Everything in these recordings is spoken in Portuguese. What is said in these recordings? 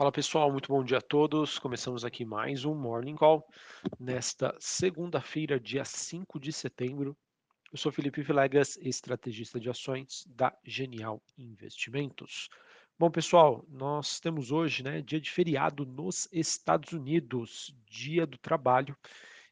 Fala pessoal, muito bom dia a todos. Começamos aqui mais um Morning Call nesta segunda-feira, dia 5 de setembro. Eu sou Felipe Vilegas, estrategista de ações da Genial Investimentos. Bom, pessoal, nós temos hoje, né, dia de feriado nos Estados Unidos, dia do trabalho.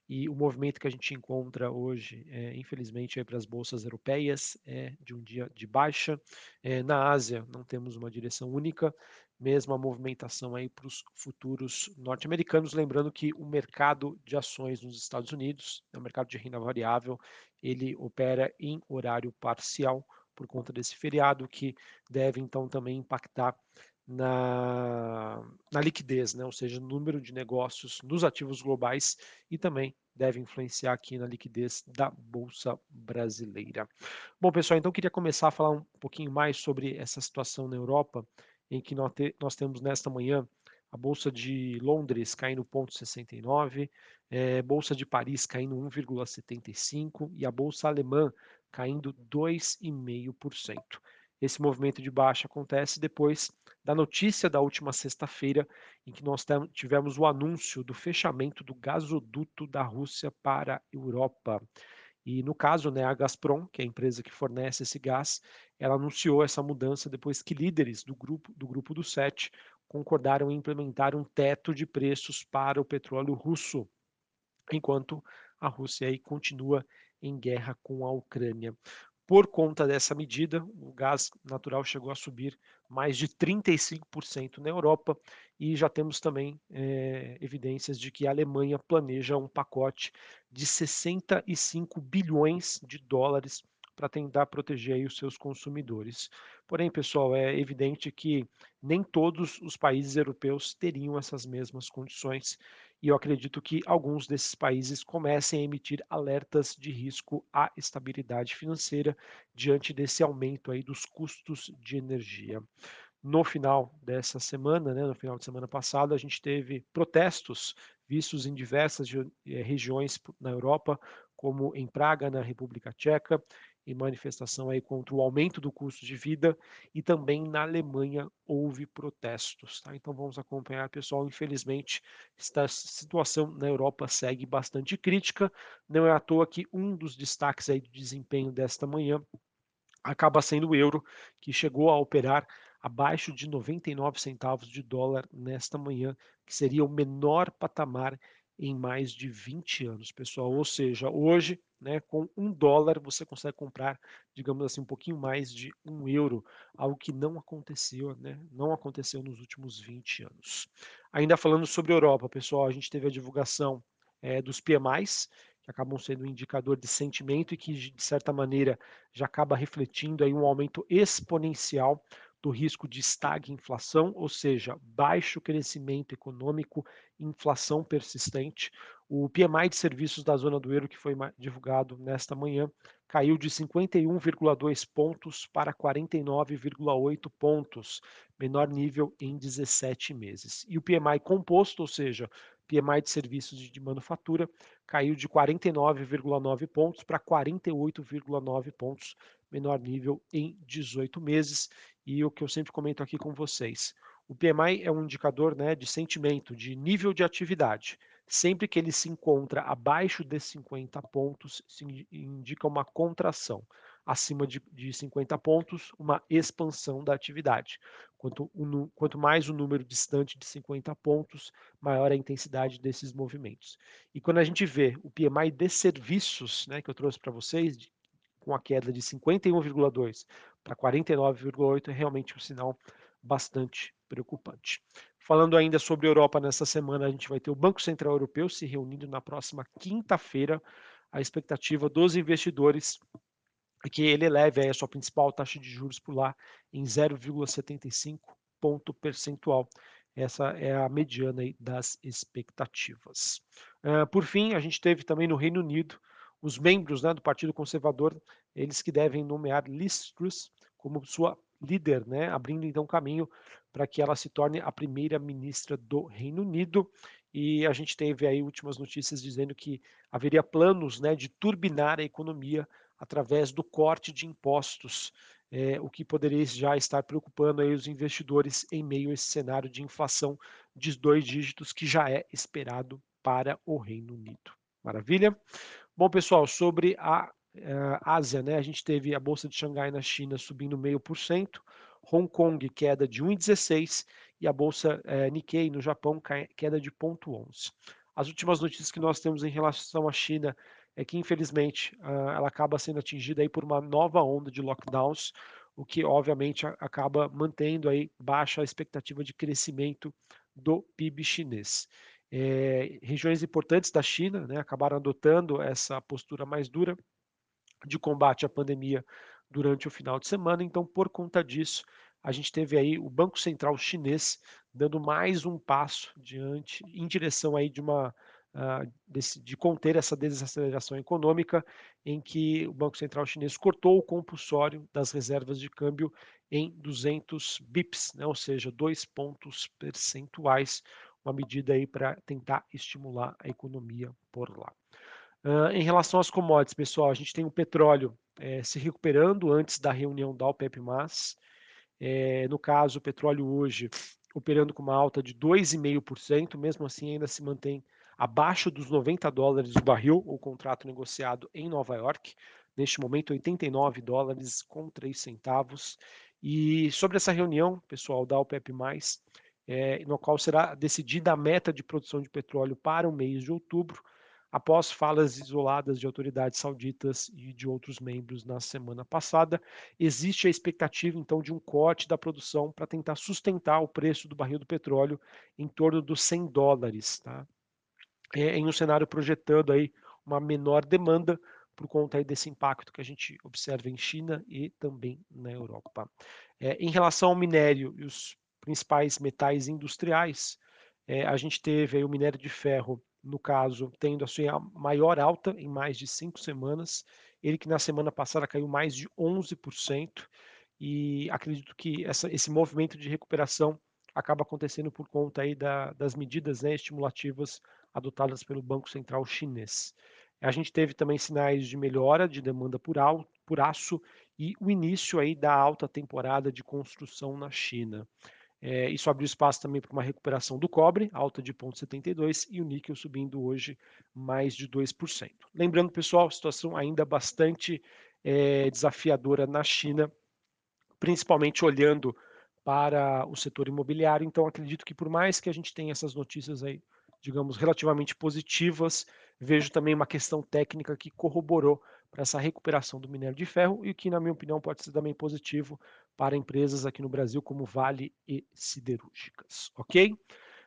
E o movimento que a gente encontra hoje, é, infelizmente, para as bolsas europeias é de um dia de baixa. É, na Ásia, não temos uma direção única, mesmo a movimentação aí para os futuros norte-americanos. Lembrando que o mercado de ações nos Estados Unidos, é o mercado de renda variável, ele opera em horário parcial por conta desse feriado, que deve então também impactar na, na liquidez, né? ou seja, no número de negócios nos ativos globais e também deve influenciar aqui na liquidez da Bolsa Brasileira. Bom, pessoal, então queria começar a falar um pouquinho mais sobre essa situação na Europa, em que nós, te, nós temos nesta manhã a Bolsa de Londres caindo 0,69, é, Bolsa de Paris caindo 1,75 e a Bolsa Alemã caindo 2,5%. Esse movimento de baixa acontece depois da notícia da última sexta-feira, em que nós tivemos o anúncio do fechamento do gasoduto da Rússia para a Europa. E no caso, né, a Gazprom, que é a empresa que fornece esse gás, ela anunciou essa mudança depois que líderes do grupo do grupo do Sete concordaram em implementar um teto de preços para o petróleo russo, enquanto a Rússia aí continua em guerra com a Ucrânia. Por conta dessa medida, o gás natural chegou a subir mais de 35% na Europa e já temos também é, evidências de que a Alemanha planeja um pacote de 65 bilhões de dólares para tentar proteger os seus consumidores. Porém, pessoal, é evidente que nem todos os países europeus teriam essas mesmas condições e eu acredito que alguns desses países comecem a emitir alertas de risco à estabilidade financeira diante desse aumento aí dos custos de energia. No final dessa semana, né, no final de semana passada, a gente teve protestos vistos em diversas eh, regiões na Europa, como em Praga, na República Tcheca, em manifestação aí contra o aumento do custo de vida e também na Alemanha houve protestos. Tá? Então vamos acompanhar, pessoal. Infelizmente, esta situação na Europa segue bastante crítica. Não é à toa que um dos destaques aí do desempenho desta manhã acaba sendo o euro, que chegou a operar abaixo de 99 centavos de dólar nesta manhã, que seria o menor patamar em mais de 20 anos, pessoal. Ou seja, hoje, né, com um dólar, você consegue comprar, digamos assim, um pouquinho mais de um euro, algo que não aconteceu, né, não aconteceu nos últimos 20 anos. Ainda falando sobre Europa, pessoal, a gente teve a divulgação é, dos PMIs, que acabam sendo um indicador de sentimento e que, de certa maneira, já acaba refletindo aí um aumento exponencial do risco de estagflação, ou seja, baixo crescimento econômico, inflação persistente. O PMI de serviços da zona do euro, que foi divulgado nesta manhã, caiu de 51,2 pontos para 49,8 pontos, menor nível em 17 meses. E o PMI composto, ou seja, PMI de serviços de manufatura, caiu de 49,9 pontos para 48,9 pontos, menor nível em 18 meses. E o que eu sempre comento aqui com vocês, o PMI é um indicador né, de sentimento, de nível de atividade. Sempre que ele se encontra abaixo de 50 pontos, indica uma contração. Acima de, de 50 pontos, uma expansão da atividade. Quanto, um, quanto mais o número distante de 50 pontos, maior a intensidade desses movimentos. E quando a gente vê o PMI de serviços, né, que eu trouxe para vocês, com a queda de 51,2 para 49,8 é realmente um sinal bastante preocupante. Falando ainda sobre Europa nessa semana, a gente vai ter o Banco Central Europeu se reunindo na próxima quinta-feira. A expectativa dos investidores é que ele eleve a sua principal taxa de juros por lá em 0,75 ponto percentual. Essa é a mediana das expectativas. Uh, por fim, a gente teve também no Reino Unido os membros né, do Partido Conservador, eles que devem nomear Liz Truss como sua líder, né, abrindo então caminho para que ela se torne a primeira ministra do Reino Unido. E a gente teve aí últimas notícias dizendo que haveria planos né, de turbinar a economia através do corte de impostos é, o que poderia já estar preocupando aí os investidores em meio a esse cenário de inflação de dois dígitos que já é esperado para o Reino Unido. Maravilha? Bom, pessoal, sobre a uh, Ásia, né, a gente teve a Bolsa de Xangai na China subindo meio por cento, Hong Kong queda de 1,16 e a Bolsa uh, Nikkei no Japão queda de 0,11. As últimas notícias que nós temos em relação à China é que, infelizmente, uh, ela acaba sendo atingida aí por uma nova onda de lockdowns, o que, obviamente, acaba mantendo aí baixa a expectativa de crescimento do PIB chinês. É, regiões importantes da China né, acabaram adotando essa postura mais dura de combate à pandemia durante o final de semana. Então, por conta disso, a gente teve aí o Banco Central chinês dando mais um passo diante em direção aí de uma uh, desse, de conter essa desaceleração econômica, em que o Banco Central chinês cortou o compulsório das reservas de câmbio em 200 bips, né, ou seja, dois pontos percentuais, uma medida aí para tentar estimular a economia por lá. Uh, em relação às commodities, pessoal, a gente tem o petróleo é, se recuperando antes da reunião da OPEP+. É, no caso, o petróleo hoje operando com uma alta de 2,5%, mesmo assim ainda se mantém abaixo dos 90 dólares o barril, o contrato negociado em Nova York. Neste momento, 89 dólares com 3 centavos. E sobre essa reunião, pessoal, da OPEP+, é, no qual será decidida a meta de produção de petróleo para o mês de outubro, após falas isoladas de autoridades sauditas e de outros membros na semana passada. Existe a expectativa, então, de um corte da produção para tentar sustentar o preço do barril do petróleo em torno dos 100 dólares, tá? É, em um cenário projetando aí uma menor demanda por conta desse impacto que a gente observa em China e também na Europa. É, em relação ao minério e os principais metais industriais, é, a gente teve aí o minério de ferro, no caso, tendo a sua maior alta em mais de cinco semanas, ele que na semana passada caiu mais de 11%, e acredito que essa, esse movimento de recuperação acaba acontecendo por conta aí da, das medidas né, estimulativas adotadas pelo Banco Central chinês. A gente teve também sinais de melhora de demanda por, al, por aço e o início aí da alta temporada de construção na China. É, isso abriu espaço também para uma recuperação do cobre, alta de 0,72, e o níquel subindo hoje mais de 2%. Lembrando, pessoal, situação ainda bastante é, desafiadora na China, principalmente olhando para o setor imobiliário. Então, acredito que por mais que a gente tenha essas notícias aí, digamos, relativamente positivas, vejo também uma questão técnica que corroborou para essa recuperação do minério de ferro e que, na minha opinião, pode ser também positivo para empresas aqui no Brasil como Vale e Siderúrgicas, ok?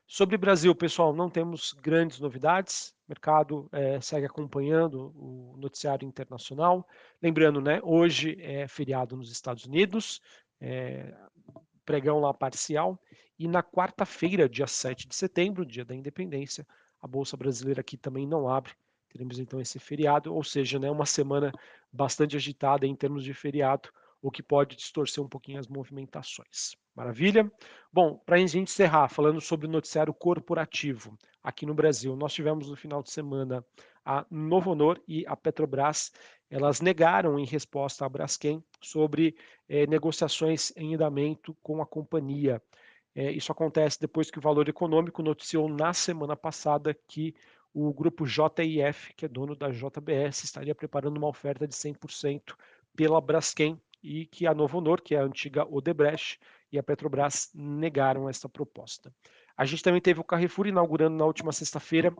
Sobre Brasil, pessoal, não temos grandes novidades. O mercado é, segue acompanhando o noticiário internacional. Lembrando, né, hoje é feriado nos Estados Unidos, é, pregão lá parcial. E na quarta-feira, dia 7 de setembro, dia da independência, a Bolsa Brasileira aqui também não abre. Teremos então esse feriado, ou seja, né, uma semana bastante agitada em termos de feriado, o que pode distorcer um pouquinho as movimentações. Maravilha? Bom, para a gente encerrar, falando sobre o noticiário corporativo aqui no Brasil, nós tivemos no final de semana a Novo Honor e a Petrobras, elas negaram em resposta à Braskem sobre eh, negociações em andamento com a companhia. Eh, isso acontece depois que o Valor Econômico noticiou na semana passada que o grupo JIF, que é dono da JBS, estaria preparando uma oferta de 100% pela Braskem e que a Novo Honor, que é a antiga Odebrecht, e a Petrobras negaram essa proposta. A gente também teve o Carrefour inaugurando na última sexta-feira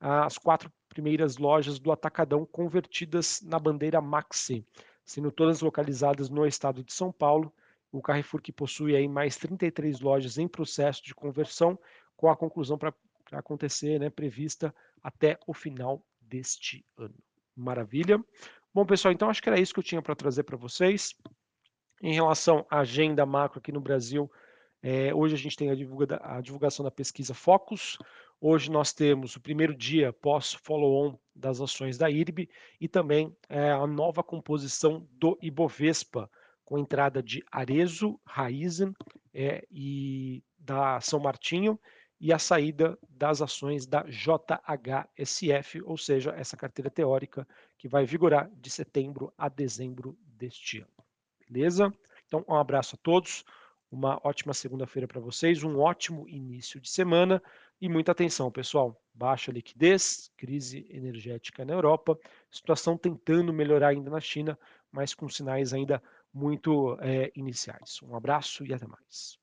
as quatro primeiras lojas do Atacadão convertidas na bandeira Maxi, sendo todas localizadas no estado de São Paulo. O Carrefour que possui aí mais 33 lojas em processo de conversão, com a conclusão para acontecer, né, prevista até o final deste ano. Maravilha. Bom, pessoal, então acho que era isso que eu tinha para trazer para vocês. Em relação à agenda macro aqui no Brasil, é, hoje a gente tem a, divulga, a, divulgação da pesquisa Focus. Hoje nós temos o primeiro dia pós-follow-on das ações da IRB e também é, a nova composição do Ibovespa, com entrada de Arezo, Raizen é, e da São Martinho e a saída das ações da JHSF, ou seja, essa carteira teórica que vai vigorar de setembro a dezembro deste ano. beleza? Então, um abraço a todos, uma ótima segunda-feira para vocês, um ótimo início de semana e muita atenção, pessoal. Baixa liquidez, crise energética na Europa, situação tentando melhorar ainda na China, mas com sinais ainda muito é, iniciais. Um abraço e até mais.